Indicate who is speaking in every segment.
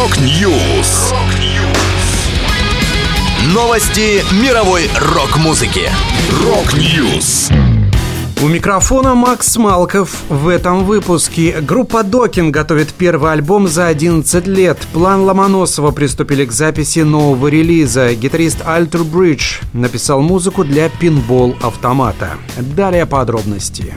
Speaker 1: Rock News. Новости мировой рок-музыки. Rock News.
Speaker 2: У микрофона Макс Малков. В этом выпуске группа Dokken готовит первый альбом за 11 лет. План Ломоносова приступили к записи нового релиза. Гитарист Alter Bridge написал музыку для пинбол-автомата. Далее подробности.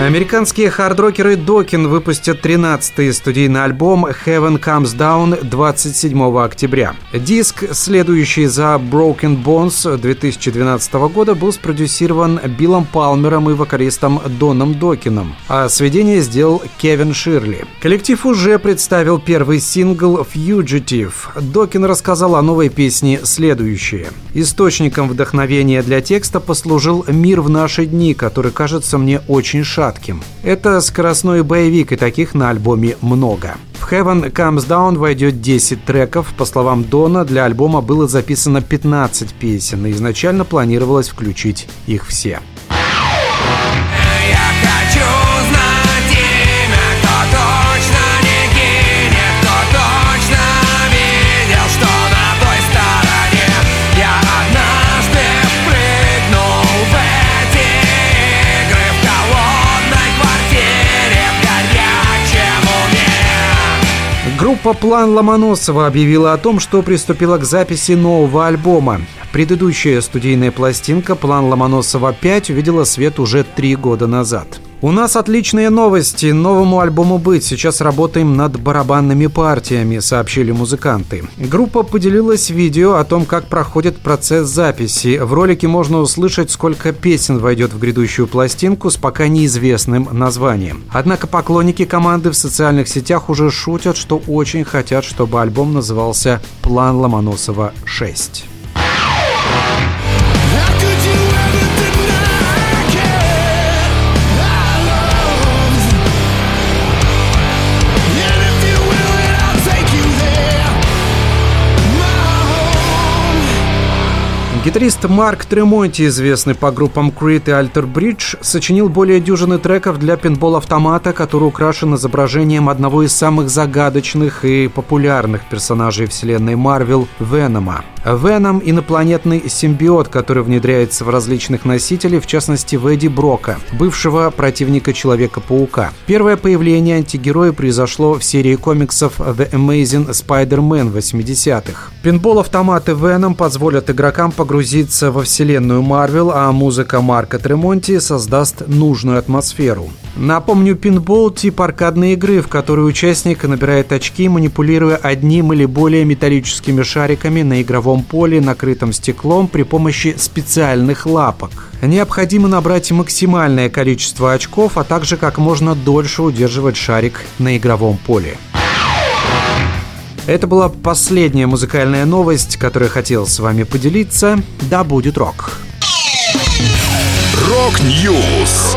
Speaker 2: Американские хардрокеры Докин выпустят 13-й студийный альбом Heaven Comes Down 27 октября. Диск, следующий за Broken Bones 2012 года, был спродюсирован Биллом Палмером и вокалистом Доном Докином, а сведение сделал Кевин Ширли. Коллектив уже представил первый сингл Fugitive. Докин рассказал о новой песне следующее. Источником вдохновения для текста послужил «Мир в наши дни», который кажется мне очень шатким кратким. Это скоростной боевик, и таких на альбоме много. В Heaven Comes Down войдет 10 треков. По словам Дона, для альбома было записано 15 песен, и изначально планировалось включить их все. Группа «План Ломоносова» объявила о том, что приступила к записи нового альбома. Предыдущая студийная пластинка «План Ломоносова 5» увидела свет уже три года назад. У нас отличные новости. Новому альбому «Быть». Сейчас работаем над барабанными партиями, сообщили музыканты. Группа поделилась видео о том, как проходит процесс записи. В ролике можно услышать, сколько песен войдет в грядущую пластинку с пока неизвестным названием. Однако поклонники команды в социальных сетях уже шутят, что очень хотят, чтобы альбом назывался «План Ломоносова 6». Гитарист Марк Тремонти, известный по группам Creed и Alter Bridge, сочинил более дюжины треков для пинбол-автомата, который украшен изображением одного из самых загадочных и популярных персонажей вселенной Марвел – Венома. Веном – инопланетный симбиот, который внедряется в различных носителей, в частности в Эдди Брока, бывшего противника Человека-паука. Первое появление антигероя произошло в серии комиксов The Amazing Spider-Man 80-х. Пинбол-автоматы Веном позволят игрокам погрузиться во вселенную Марвел, а музыка Марка Тремонти создаст нужную атмосферу. Напомню, пинбол – тип аркадной игры, в которой участник набирает очки, манипулируя одним или более металлическими шариками на игровом поле, накрытом стеклом при помощи специальных лапок. Необходимо набрать максимальное количество очков, а также как можно дольше удерживать шарик на игровом поле. Это была последняя музыкальная новость, которую хотел с вами поделиться. Да будет рок!
Speaker 1: Рок-Ньюс!